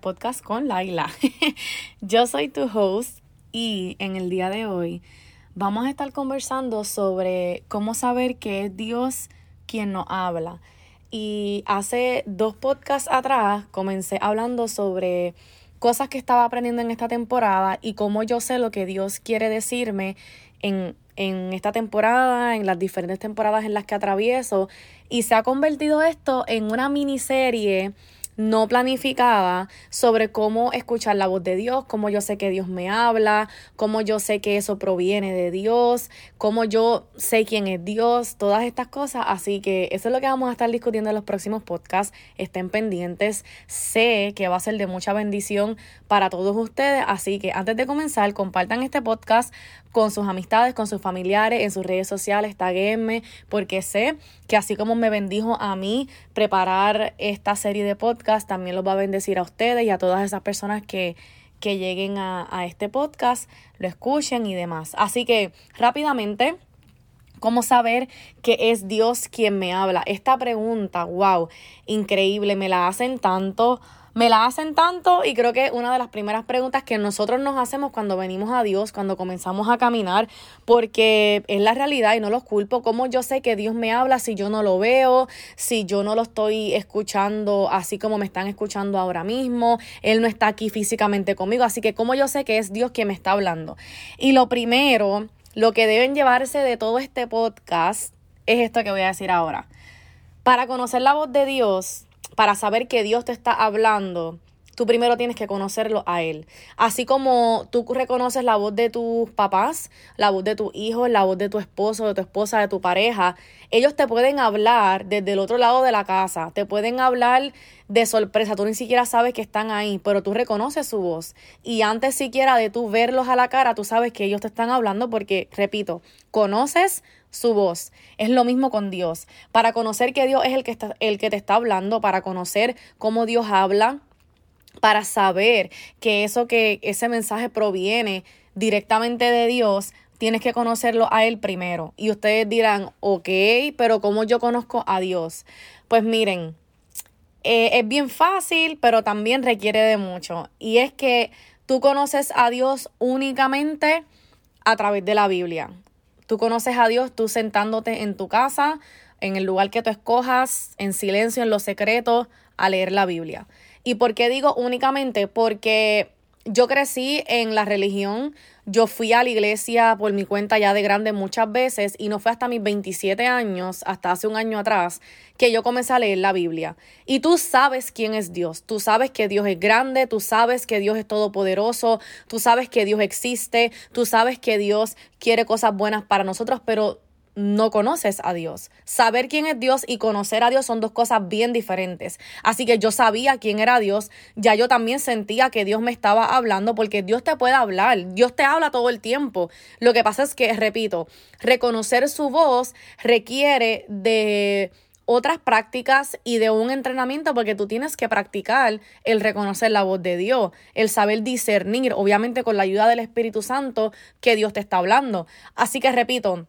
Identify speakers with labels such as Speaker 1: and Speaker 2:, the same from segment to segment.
Speaker 1: podcast con Laila. Yo soy tu host y en el día de hoy vamos a estar conversando sobre cómo saber que es Dios quien nos habla. Y hace dos podcasts atrás comencé hablando sobre cosas que estaba aprendiendo en esta temporada y cómo yo sé lo que Dios quiere decirme en, en esta temporada, en las diferentes temporadas en las que atravieso. Y se ha convertido esto en una miniserie no planificada sobre cómo escuchar la voz de Dios, cómo yo sé que Dios me habla, cómo yo sé que eso proviene de Dios, cómo yo sé quién es Dios, todas estas cosas. Así que eso es lo que vamos a estar discutiendo en los próximos podcasts. Estén pendientes. Sé que va a ser de mucha bendición para todos ustedes. Así que antes de comenzar, compartan este podcast con sus amistades, con sus familiares, en sus redes sociales, taguenme, porque sé que así como me bendijo a mí preparar esta serie de podcast, también los va a bendecir a ustedes y a todas esas personas que, que lleguen a, a este podcast, lo escuchen y demás. Así que rápidamente, ¿Cómo saber que es Dios quien me habla? Esta pregunta, wow, increíble, me la hacen tanto me la hacen tanto y creo que una de las primeras preguntas que nosotros nos hacemos cuando venimos a Dios, cuando comenzamos a caminar, porque es la realidad y no los culpo. ¿Cómo yo sé que Dios me habla si yo no lo veo, si yo no lo estoy escuchando así como me están escuchando ahora mismo? Él no está aquí físicamente conmigo, así que ¿cómo yo sé que es Dios quien me está hablando? Y lo primero, lo que deben llevarse de todo este podcast es esto que voy a decir ahora. Para conocer la voz de Dios, para saber que Dios te está hablando, tú primero tienes que conocerlo a Él. Así como tú reconoces la voz de tus papás, la voz de tus hijos, la voz de tu esposo, de tu esposa, de tu pareja, ellos te pueden hablar desde el otro lado de la casa, te pueden hablar de sorpresa, tú ni siquiera sabes que están ahí, pero tú reconoces su voz. Y antes siquiera de tú verlos a la cara, tú sabes que ellos te están hablando porque, repito, conoces su voz. Es lo mismo con Dios. Para conocer que Dios es el que, está, el que te está hablando, para conocer cómo Dios habla, para saber que eso que ese mensaje proviene directamente de Dios, tienes que conocerlo a Él primero. Y ustedes dirán, ok, pero ¿cómo yo conozco a Dios? Pues miren, eh, es bien fácil, pero también requiere de mucho. Y es que tú conoces a Dios únicamente a través de la Biblia. Tú conoces a Dios tú sentándote en tu casa, en el lugar que tú escojas, en silencio, en lo secreto, a leer la Biblia. ¿Y por qué digo únicamente? Porque yo crecí en la religión, yo fui a la iglesia por mi cuenta ya de grande muchas veces y no fue hasta mis 27 años, hasta hace un año atrás, que yo comencé a leer la Biblia. Y tú sabes quién es Dios, tú sabes que Dios es grande, tú sabes que Dios es todopoderoso, tú sabes que Dios existe, tú sabes que Dios quiere cosas buenas para nosotros, pero no conoces a Dios. Saber quién es Dios y conocer a Dios son dos cosas bien diferentes. Así que yo sabía quién era Dios, ya yo también sentía que Dios me estaba hablando porque Dios te puede hablar, Dios te habla todo el tiempo. Lo que pasa es que, repito, reconocer su voz requiere de otras prácticas y de un entrenamiento porque tú tienes que practicar el reconocer la voz de Dios, el saber discernir, obviamente con la ayuda del Espíritu Santo, que Dios te está hablando. Así que repito,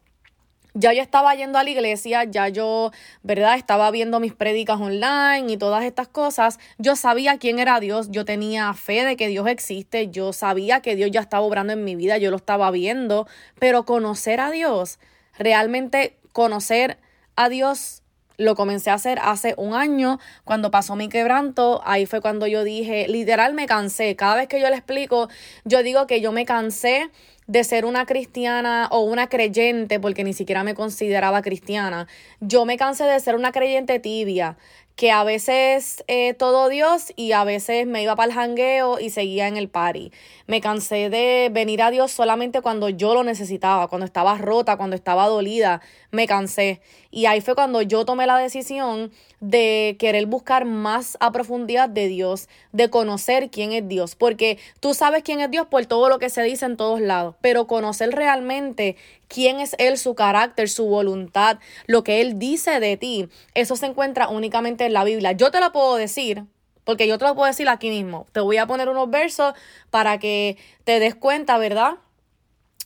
Speaker 1: ya yo estaba yendo a la iglesia, ya yo, ¿verdad? Estaba viendo mis prédicas online y todas estas cosas. Yo sabía quién era Dios, yo tenía fe de que Dios existe, yo sabía que Dios ya estaba obrando en mi vida, yo lo estaba viendo, pero conocer a Dios, realmente conocer a Dios lo comencé a hacer hace un año, cuando pasó mi quebranto, ahí fue cuando yo dije, literal me cansé. Cada vez que yo le explico, yo digo que yo me cansé de ser una cristiana o una creyente, porque ni siquiera me consideraba cristiana. Yo me cansé de ser una creyente tibia, que a veces eh, todo Dios y a veces me iba para el jangueo y seguía en el party. Me cansé de venir a Dios solamente cuando yo lo necesitaba, cuando estaba rota, cuando estaba dolida, me cansé. Y ahí fue cuando yo tomé la decisión de querer buscar más a profundidad de Dios, de conocer quién es Dios, porque tú sabes quién es Dios por todo lo que se dice en todos lados, pero conocer realmente quién es Él, su carácter, su voluntad, lo que Él dice de ti, eso se encuentra únicamente en la Biblia. Yo te lo puedo decir, porque yo te lo puedo decir aquí mismo. Te voy a poner unos versos para que te des cuenta, ¿verdad?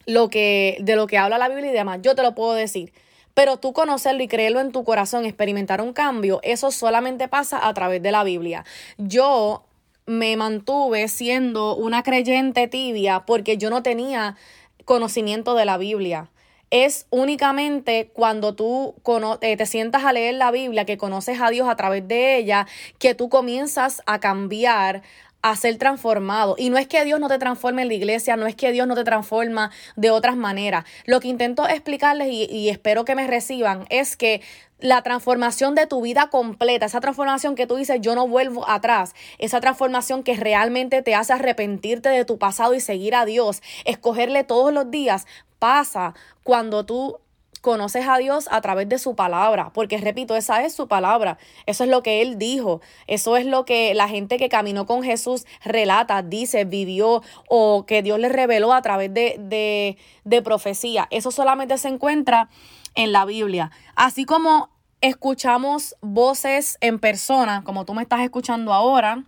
Speaker 1: Lo que, de lo que habla la Biblia y demás. Yo te lo puedo decir. Pero tú conocerlo y creerlo en tu corazón, experimentar un cambio, eso solamente pasa a través de la Biblia. Yo me mantuve siendo una creyente tibia porque yo no tenía conocimiento de la Biblia. Es únicamente cuando tú eh, te sientas a leer la Biblia, que conoces a Dios a través de ella, que tú comienzas a cambiar, a ser transformado. Y no es que Dios no te transforme en la iglesia, no es que Dios no te transforma de otras maneras. Lo que intento explicarles y, y espero que me reciban es que la transformación de tu vida completa, esa transformación que tú dices, yo no vuelvo atrás, esa transformación que realmente te hace arrepentirte de tu pasado y seguir a Dios, escogerle todos los días, pasa cuando tú conoces a Dios a través de su palabra, porque repito, esa es su palabra, eso es lo que Él dijo, eso es lo que la gente que caminó con Jesús relata, dice, vivió o que Dios le reveló a través de, de, de profecía. Eso solamente se encuentra en la Biblia. Así como escuchamos voces en persona, como tú me estás escuchando ahora,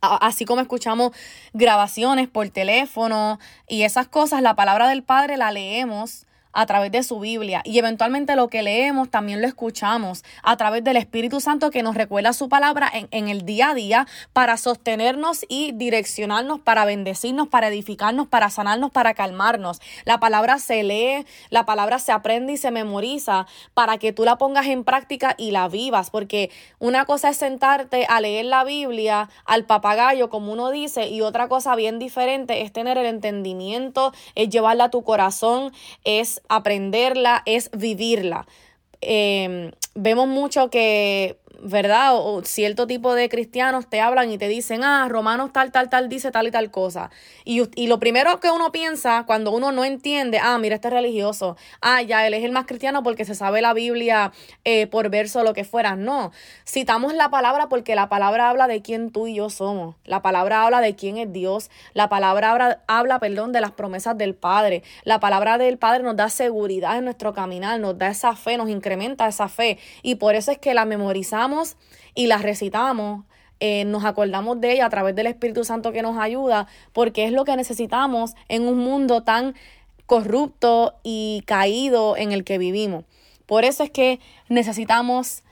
Speaker 1: así como escuchamos grabaciones por teléfono y esas cosas, la palabra del Padre la leemos a través de su Biblia y eventualmente lo que leemos también lo escuchamos a través del Espíritu Santo que nos recuerda su palabra en, en, el día a día para sostenernos y direccionarnos, para bendecirnos, para edificarnos, para sanarnos, para calmarnos. La palabra se lee, la palabra se aprende y se memoriza para que tú la pongas en práctica y la vivas, porque una cosa es sentarte a leer la Biblia al papagayo, como uno dice, y otra cosa bien diferente es tener el entendimiento, es llevarla a tu corazón, es aprenderla, es vivirla. Em, vemos mucho que ¿verdad? O, cierto tipo de cristianos te hablan y te dicen, ah, Romanos tal, tal, tal, dice tal y tal cosa. Y, y lo primero que uno piensa cuando uno no entiende, ah, mira, este religioso, ah, ya, él es el más cristiano porque se sabe la Biblia eh, por verso o lo que fuera. No, citamos la palabra porque la palabra habla de quién tú y yo somos. La palabra habla de quién es Dios. La palabra habla, habla perdón, de las promesas del Padre. La palabra del Padre nos da seguridad en nuestro caminar, nos da esa fe, nos incrementa esa fe. Y por eso es que la memorizamos y las recitamos, eh, nos acordamos de ella a través del Espíritu Santo que nos ayuda, porque es lo que necesitamos en un mundo tan corrupto y caído en el que vivimos. Por eso es que necesitamos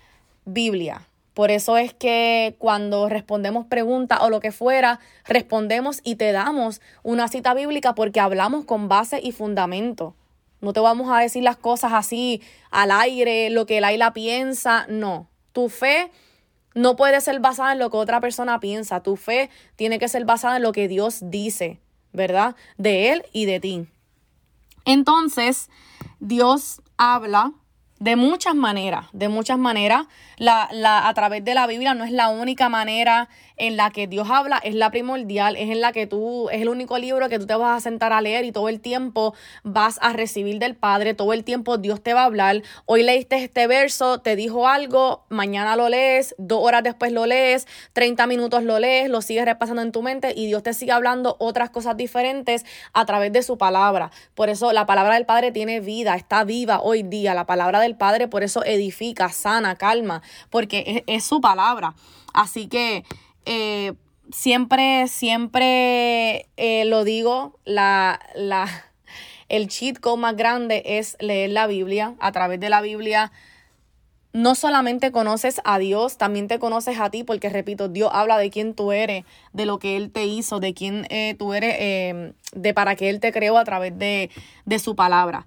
Speaker 1: Biblia. Por eso es que cuando respondemos preguntas o lo que fuera, respondemos y te damos una cita bíblica porque hablamos con base y fundamento. No te vamos a decir las cosas así al aire, lo que el aire piensa, no. Tu fe no puede ser basada en lo que otra persona piensa. Tu fe tiene que ser basada en lo que Dios dice, ¿verdad? De Él y de ti. Entonces, Dios habla de muchas maneras, de muchas maneras. La, la, a través de la Biblia no es la única manera en la que Dios habla, es la primordial, es en la que tú, es el único libro que tú te vas a sentar a leer y todo el tiempo vas a recibir del Padre, todo el tiempo Dios te va a hablar. Hoy leíste este verso, te dijo algo, mañana lo lees, dos horas después lo lees, 30 minutos lo lees, lo sigues repasando en tu mente y Dios te sigue hablando otras cosas diferentes a través de su palabra. Por eso la palabra del Padre tiene vida, está viva hoy día. La palabra del Padre por eso edifica, sana, calma, porque es, su palabra. Así que eh, siempre, siempre eh, lo digo, la, la, el cheat code más grande es leer la Biblia. A través de la Biblia no solamente conoces a Dios, también te conoces a ti, porque repito, Dios habla de quién tú eres, de lo que Él te hizo, de quién eh, tú eres, de para qué Él te creó a través de, de su palabra.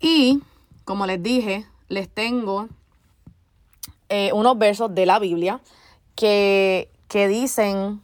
Speaker 1: Y, como les dije, les tengo eh, unos versos de la Biblia que, que dicen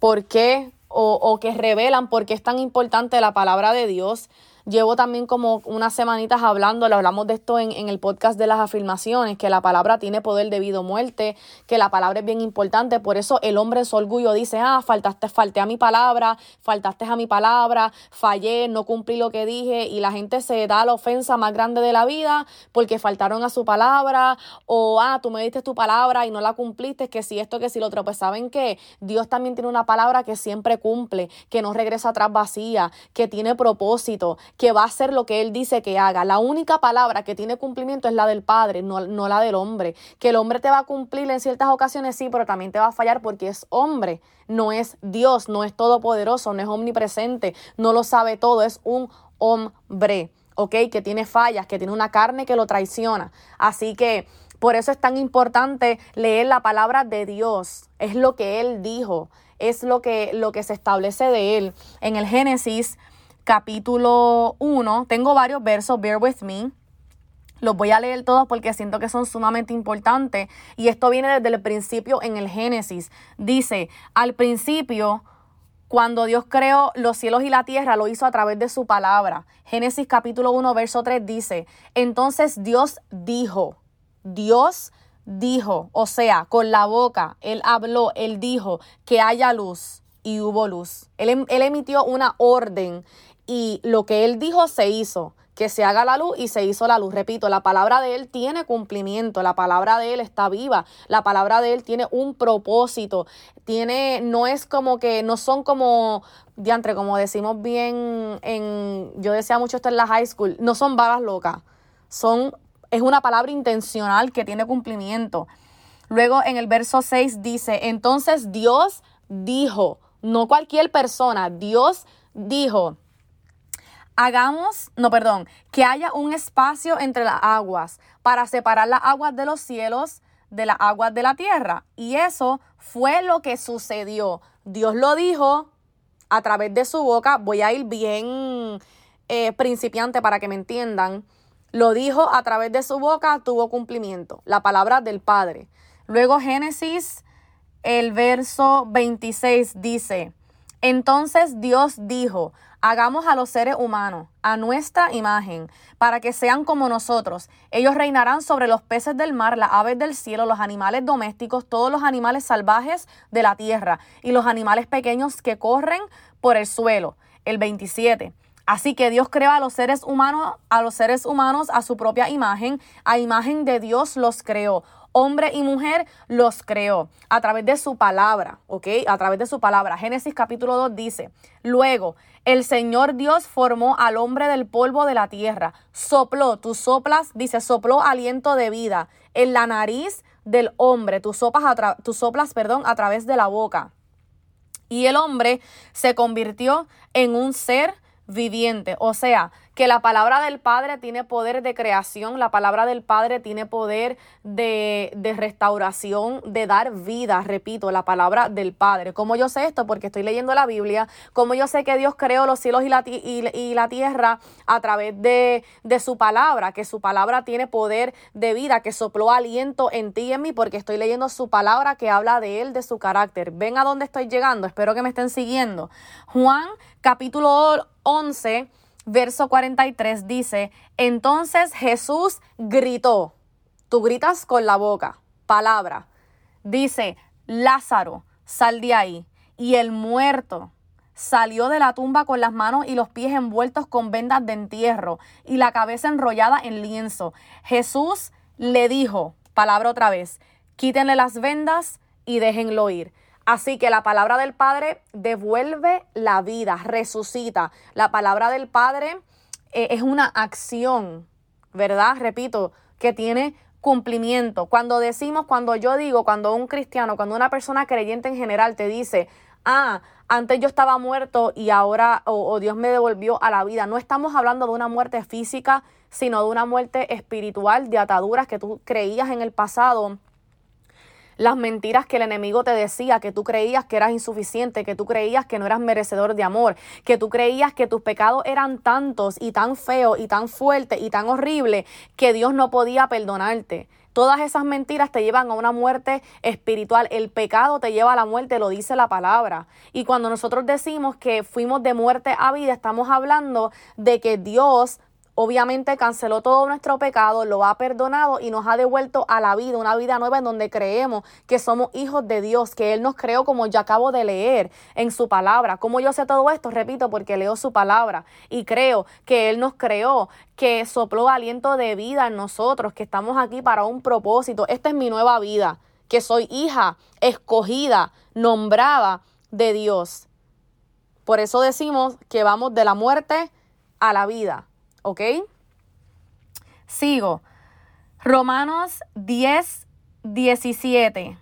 Speaker 1: por qué o, o, que revelan por qué es tan importante la palabra de Dios Llevo también como unas semanitas hablando, le hablamos de esto en, el podcast de las afirmaciones, que la palabra tiene poder de vida o muerte, que la palabra es bien importante, por eso el hombre en su orgullo dice, ah, faltaste, falté a mi palabra, faltaste a mi palabra, fallé, no cumplí lo que dije, y la gente se da la ofensa más grande de la vida porque faltaron a su palabra, o ah, tú me diste tu palabra y no la cumpliste, que si esto, que si lo otro, pues saben que Dios también tiene una palabra que siempre cumple, que no regresa atrás vacía, que tiene propósito, que va a hacer lo que Él dice que haga. La única palabra que tiene cumplimiento es la del Padre, no, no la del hombre. Que el hombre te va a cumplir en ciertas ocasiones, sí, pero también te va a fallar porque es hombre, no es Dios, no es todopoderoso, no es omnipresente, no lo sabe todo, es un hombre. ¿ok? Que tiene fallas, que tiene una carne que lo traiciona. Así que Por eso es tan importante leer la palabra de Dios. Es lo que Él dijo, es lo que, lo que se establece de Él. En el Génesis capítulo 1, tengo varios versos, bear with me. Los voy a leer todos porque siento que son sumamente importantes. Y esto viene desde el principio en el Génesis. Dice, al principio, cuando Dios creó los cielos y la tierra, lo hizo a través de su palabra. Génesis capítulo 1, verso 3 dice, entonces Dios dijo, Dios dijo, o sea, con la boca, Él habló, Él dijo que haya luz y hubo luz. Él, em, él emitió una orden y lo que Él dijo se hizo que se haga la luz y se hizo la luz. Repito, la palabra de Él tiene cumplimiento, la palabra de Él está viva, la palabra de Él tiene un propósito, tiene, no es como que, no son como, diantre, como decimos bien en, yo decía mucho esto en la high school, no son vagas locas, son, es una palabra intencional que tiene cumplimiento. Luego en el verso 6 dice, entonces Dios dijo, no cualquier persona, Dios dijo, hagamos, no, perdón, que haya un espacio entre las aguas para separar las aguas de los cielos de las aguas de la tierra. Y eso fue lo que sucedió. Dios lo dijo a través de su boca. Voy a ir bien eh, principiante para que me entiendan. Lo dijo a través de su boca, tuvo cumplimiento. La palabra del Padre. Luego Génesis, el verso 26 dice, entonces Dios dijo, Hagamos a los seres humanos a nuestra imagen, para que sean como nosotros. Ellos reinarán sobre los peces del mar, las aves del cielo, los animales domésticos, todos los animales salvajes de la tierra y los animales pequeños que corren por el suelo. El 27. Así que Dios creó a los seres humanos, a los seres humanos a su propia imagen, a imagen de Dios los creó hombre y mujer los creó a través de su palabra, ¿ok? A través de su palabra. Génesis capítulo 2 dice, luego el Señor Dios formó al hombre del polvo de la tierra, sopló, tú soplas, dice, sopló aliento de vida en la nariz del hombre, tú, tú soplas, perdón, a través de la boca. Y el hombre se convirtió en un ser viviente, o sea, que la palabra del Padre tiene poder de creación, la palabra del Padre tiene poder de, de, restauración, de dar vida, repito, la palabra del Padre. ¿Cómo yo sé esto? Porque estoy leyendo la Biblia, ¿cómo yo sé que Dios creó los cielos y la, y, la tierra a través de, de su palabra, que su palabra tiene poder de vida, que sopló aliento en ti y en mí, porque estoy leyendo su palabra que habla de él, de su carácter. Ven a dónde estoy llegando, espero que me estén siguiendo. Juan capítulo 11 verso 43 dice, entonces Jesús gritó, tú gritas con la boca, palabra, dice, Lázaro, sal de ahí. Y el muerto salió de la tumba con las manos y los pies envueltos con vendas de entierro y la cabeza enrollada en lienzo. Jesús le dijo, palabra otra vez, quítenle las vendas y déjenlo ir. Así que la palabra del Padre devuelve la vida, resucita. La palabra del Padre eh, es una acción, ¿verdad? Repito, que tiene cumplimiento. Cuando decimos, cuando yo digo, cuando un cristiano, cuando una persona creyente en general te dice, ah, antes yo estaba muerto y ahora, o Dios me devolvió a la vida, no estamos hablando de una muerte física, sino de una muerte espiritual, de ataduras que tú creías en el pasado las mentiras que el enemigo te decía, que tú creías que eras insuficiente, que tú creías que no eras merecedor de amor, que tú creías que tus pecados eran tantos y tan feos y tan fuertes y tan horribles que Dios no podía perdonarte. Todas esas mentiras te llevan a una muerte espiritual. El pecado te lleva a la muerte, lo dice la palabra. Y cuando nosotros decimos que fuimos de muerte a vida, estamos hablando de que Dios Obviamente canceló todo nuestro pecado, lo ha perdonado y nos ha devuelto a la vida, una vida nueva en donde creemos que somos hijos de Dios, que Él nos creó como ya acabo de leer en su palabra. ¿Cómo yo sé todo esto? Repito, porque leo su palabra y creo que Él nos creó, que sopló aliento de vida en nosotros, que estamos aquí para un propósito. Esta es mi nueva vida, que soy hija, escogida, nombrada de Dios. Por eso decimos que vamos de la muerte a la vida. ¿Ok? Sigo. Romanos 10, 17.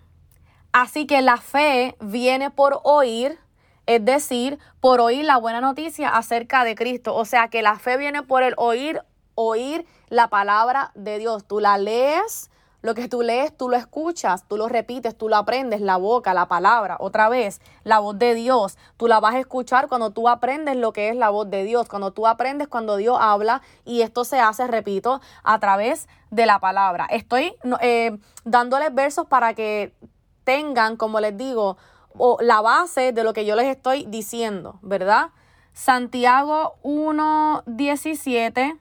Speaker 1: Así que la fe viene por oír, es decir, por oír la buena noticia acerca de Cristo. O sea que la fe viene por el oír, oír la palabra de Dios. Tú la lees, Lo que tú lees, tú lo escuchas, tú lo repites, tú lo aprendes, la boca, la palabra, otra vez, la voz de Dios. Tú la vas a escuchar cuando tú aprendes lo que es la voz de Dios, cuando tú aprendes cuando Dios habla y esto se hace, repito, a través de la palabra. Estoy eh, dándoles versos para que tengan, como les digo, la base de lo que yo les estoy diciendo, ¿verdad? Santiago 1.17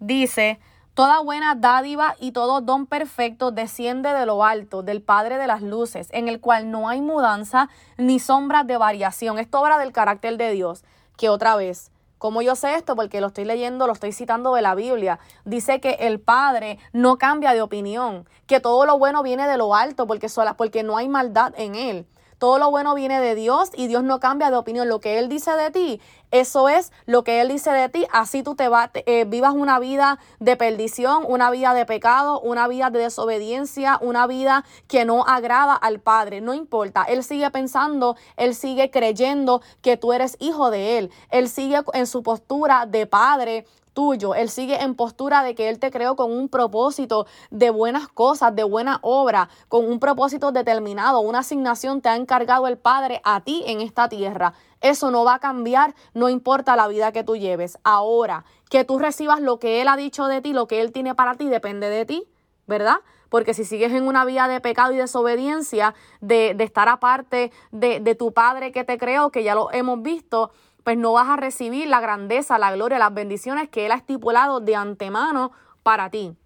Speaker 1: dice, Toda buena dádiva y todo don perfecto desciende de lo alto, del Padre de las Luces, en el cual no hay mudanza ni sombra de variación. Esto obra del carácter de Dios, que otra vez, como yo sé esto? Porque lo estoy leyendo, lo estoy citando de la Biblia. Dice que el Padre no cambia de opinión, que todo lo bueno viene de lo alto, porque, sola, porque no hay maldad en Él. Todo lo bueno viene de Dios y Dios no cambia de opinión. Lo que Él dice de ti, eso es lo que Él dice de ti. Así tú te vas, eh, vivas una vida de perdición, una vida de pecado, una vida de desobediencia, una vida que no agrada al Padre. No importa. Él sigue pensando, Él sigue creyendo que tú eres hijo de Él. Él sigue en su postura de Padre tuyo. Él sigue en postura de que Él te creó con un propósito de buenas cosas, de buena obra, con un propósito determinado. Una asignación te ha encargado el Padre a ti en esta tierra. Eso no va a cambiar, no importa la vida que tú lleves. Ahora, que tú recibas lo que Él ha dicho de ti, lo que Él tiene para ti, depende de ti, ¿verdad? Porque si sigues en una vida de pecado y desobediencia, de, de estar aparte de, de tu Padre que te creó, que ya lo hemos visto, pues no vas a recibir la grandeza, la gloria, las bendiciones que Él ha estipulado de antemano para ti.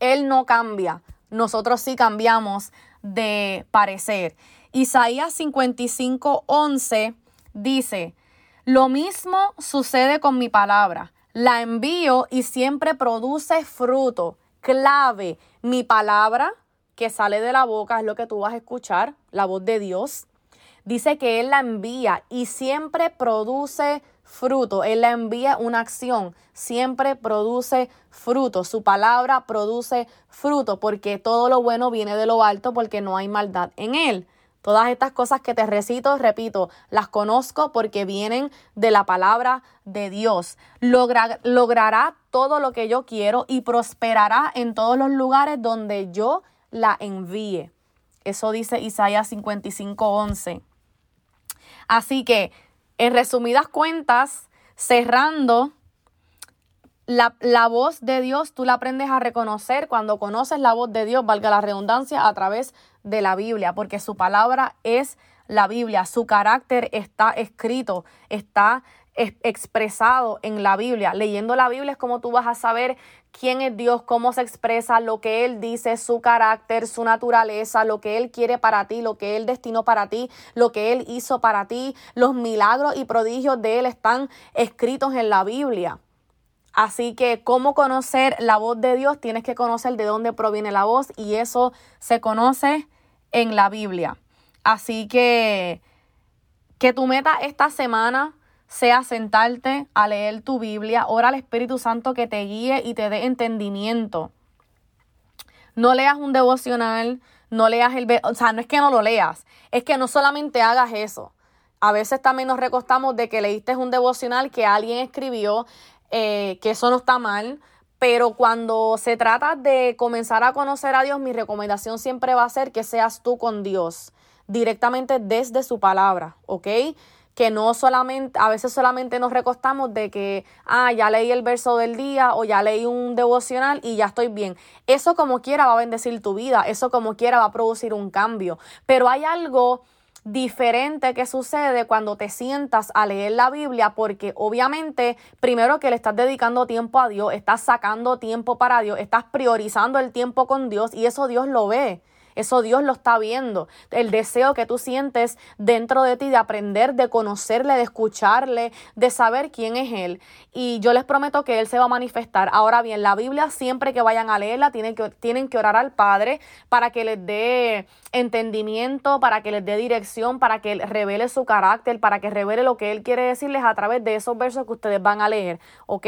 Speaker 1: Él no cambia, nosotros sí cambiamos de parecer. Isaías 55, 11 dice, lo mismo sucede con mi palabra, la envío y siempre produce fruto. Clave, mi palabra que sale de la boca es lo que tú vas a escuchar, la voz de Dios dice que Él la envía y siempre produce fruto. Él la envía una acción, siempre produce fruto. Su palabra produce fruto porque todo lo bueno viene de lo alto porque no hay maldad en Él. Todas estas cosas que te recito, repito, las conozco porque vienen de la palabra de Dios. logrará todo lo que yo quiero y prosperará en todos los lugares donde yo la envíe. Eso dice Isaías 55:11. Así que, en resumidas cuentas, cerrando, la, la, voz de Dios tú la aprendes a reconocer cuando conoces la voz de Dios, valga la redundancia, a través de la Biblia, porque su palabra es la Biblia, su carácter está escrito, está expresado en la Biblia. Leyendo la Biblia es como tú vas a saber quién es Dios, cómo se expresa, lo que Él dice, su carácter, su naturaleza, lo que Él quiere para ti, lo que Él destinó para ti, lo que Él hizo para ti. Los milagros y prodigios de Él están escritos en la Biblia. Así que, ¿cómo conocer la voz de Dios? Tienes que conocer de dónde proviene la voz y eso se conoce en la Biblia. Así que, que tu meta esta semana sea sentarte a leer tu Biblia, ora al Espíritu Santo que te guíe y te dé entendimiento. No leas un devocional, no leas el... O sea, no es que no lo leas, es que no solamente hagas eso. A veces también nos recostamos de que leíste un devocional que alguien escribió, eh, que eso no está mal, pero cuando se trata de comenzar a conocer a Dios, mi recomendación siempre va a ser que seas tú con Dios, directamente desde su palabra, ¿ok? Que no solamente, a veces solamente nos recostamos de que, ah, ya leí el verso del día o ya leí un devocional y ya estoy bien. Eso como quiera va a bendecir tu vida, eso como quiera va a producir un cambio, pero hay algo diferente que sucede cuando te sientas a leer la Biblia porque obviamente primero que le estás dedicando tiempo a Dios, estás sacando tiempo para Dios, estás priorizando el tiempo con Dios y eso Dios lo ve. Eso Dios lo está viendo. El deseo que tú sientes dentro de ti de aprender, de conocerle, de escucharle, de saber quién es Él. Y yo les prometo que Él se va a manifestar. Ahora bien, la Biblia siempre que vayan a leerla tienen que, tienen que orar al Padre para que les dé entendimiento, para que les dé dirección, para que revele su carácter, para que revele lo que Él quiere decirles a través de esos versos que ustedes van a leer. ¿Ok?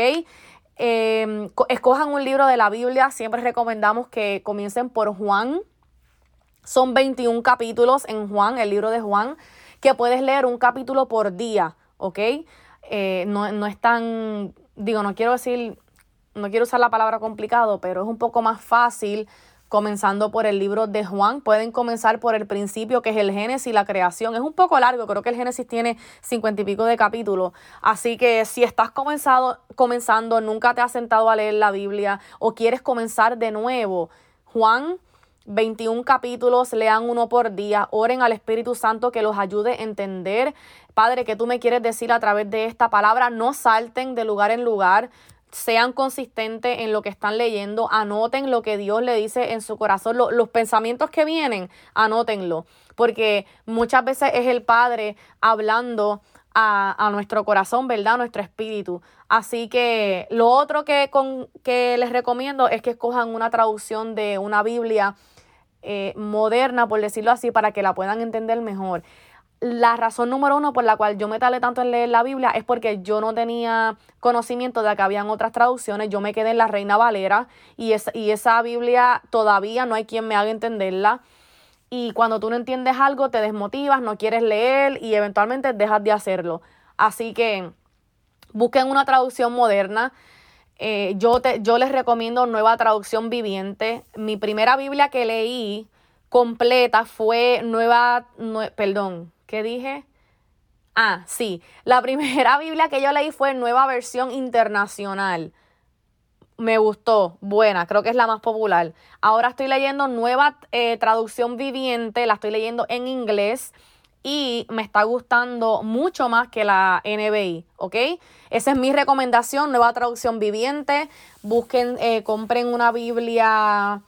Speaker 1: Em, escojan un libro de la Biblia. Siempre recomendamos que comiencen por Juan son 21 capítulos en Juan, el libro de Juan, que puedes leer un capítulo por día, ¿ok? Eh, no, no es tan, digo, no quiero decir, no quiero usar la palabra complicado, pero es un poco más fácil comenzando por el libro de Juan. Pueden comenzar por el principio, que es el Génesis, la creación. Es un poco largo, creo que el Génesis tiene cincuenta y pico de capítulos. Así que si estás comenzado, comenzando, nunca te has sentado a leer la Biblia o quieres comenzar de nuevo, Juan 21 capítulos, lean uno por día, oren al Espíritu Santo que los ayude a entender. Padre, que tú me quieres decir a través de esta palabra, no salten de lugar en lugar, sean consistentes en lo que están leyendo, anoten lo que Dios le dice en su corazón, los pensamientos que vienen, anótenlo, porque muchas veces es el Padre hablando a, a, nuestro corazón, ¿verdad? A nuestro espíritu. Así que lo otro que, con, que les recomiendo es que escojan una traducción de una Biblia eh, moderna, por decirlo así, para que la puedan entender mejor la razón número uno por la cual yo me talé tanto en leer la Biblia es porque yo no tenía conocimiento de que habían otras traducciones. Yo me quedé en la Reina Valera y, y esa Biblia todavía no hay quien me haga entenderla. Y cuando tú no entiendes algo, te desmotivas, no quieres leer y eventualmente dejas de hacerlo. Así que busquen una traducción moderna. Eh, yo, te, yo les recomiendo Nueva Traducción Viviente. Mi primera Biblia que leí completa fue Nueva, perdón, ¿Qué dije? Ah, sí. La primera Biblia que yo leí fue Nueva Versión Internacional. Me gustó, buena, creo que es la más popular. Ahora estoy leyendo nueva eh, traducción viviente, la estoy leyendo en inglés y me está gustando mucho más que la NBI, ¿ok? Esa es mi recomendación, nueva traducción viviente. Busquen, eh, compren una Biblia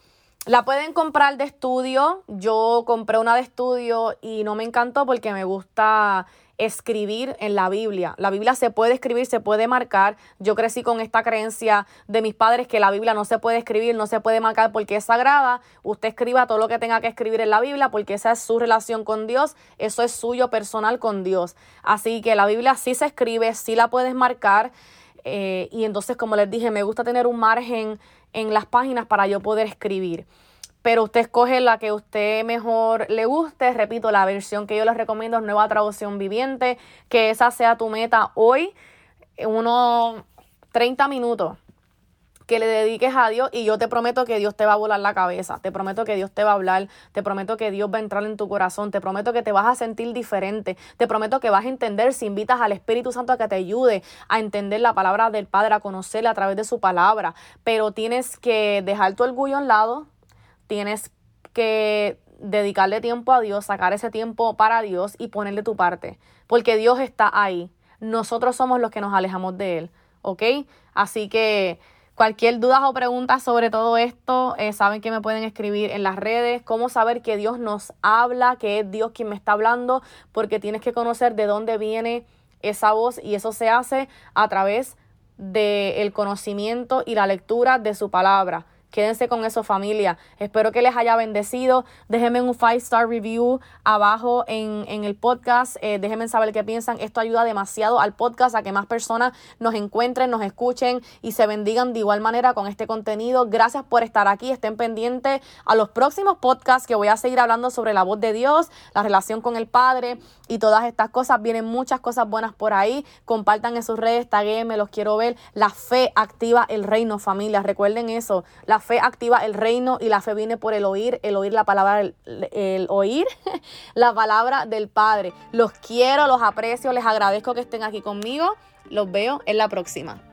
Speaker 1: la pueden comprar de estudio. Yo compré una de estudio y no me encantó porque me gusta escribir en la Biblia. La Biblia se puede escribir, se puede marcar. Yo crecí con esta creencia de mis padres que la Biblia no se puede escribir, no se puede marcar porque es sagrada. Usted escriba todo lo que tenga que escribir en la Biblia porque esa es su relación con Dios, eso es suyo personal con Dios. Así que la Biblia sí se escribe, sí la puedes marcar. Eh, y entonces, como les dije, me gusta tener un margen en las páginas para yo poder escribir. Pero usted escoge la que usted mejor le guste. Repito, la versión que yo les recomiendo es Nueva Traducción Viviente. Que esa sea tu meta hoy. Unos 30 minutos que le dediques a Dios y yo te prometo que Dios te va a volar la cabeza, te prometo que Dios te va a hablar, te prometo que Dios va a entrar en tu corazón, te prometo que te vas a sentir diferente, te prometo que vas a entender si invitas al Espíritu Santo a que te ayude a entender la palabra del Padre, a conocerla a través de su palabra, pero tienes que dejar tu orgullo a un lado, tienes que dedicarle tiempo a Dios, sacar ese tiempo para Dios y ponerle tu parte, porque Dios está ahí. Nosotros somos los que nos alejamos de Él, ¿ok? Así que Cualquier duda o pregunta sobre todo esto, eh, saben que me pueden escribir en las redes. Cómo saber que Dios nos habla, que es Dios quien me está hablando, porque tienes que conocer de dónde viene esa voz y eso se hace a través del conocimiento y la lectura de su palabra. Quédense con eso familia. Espero que les haya bendecido. Déjenme un 5 star review abajo en, el podcast. Eh, déjenme saber qué piensan. Esto ayuda demasiado al podcast a que más personas nos encuentren, nos escuchen y se bendigan de igual manera con este contenido. Gracias por estar aquí. Estén pendientes a los próximos podcasts que voy a seguir hablando sobre la voz de Dios, la relación con el Padre y todas estas cosas. Vienen muchas cosas buenas por ahí. Compartan en sus redes, taguéme, los quiero ver. La fe activa el reino, familia. Recuerden eso. La fe activa el reino y la fe viene por el oír, el oír la palabra, el, oír la palabra del Padre. Los quiero, los aprecio, les agradezco que estén aquí conmigo. Los veo en la próxima.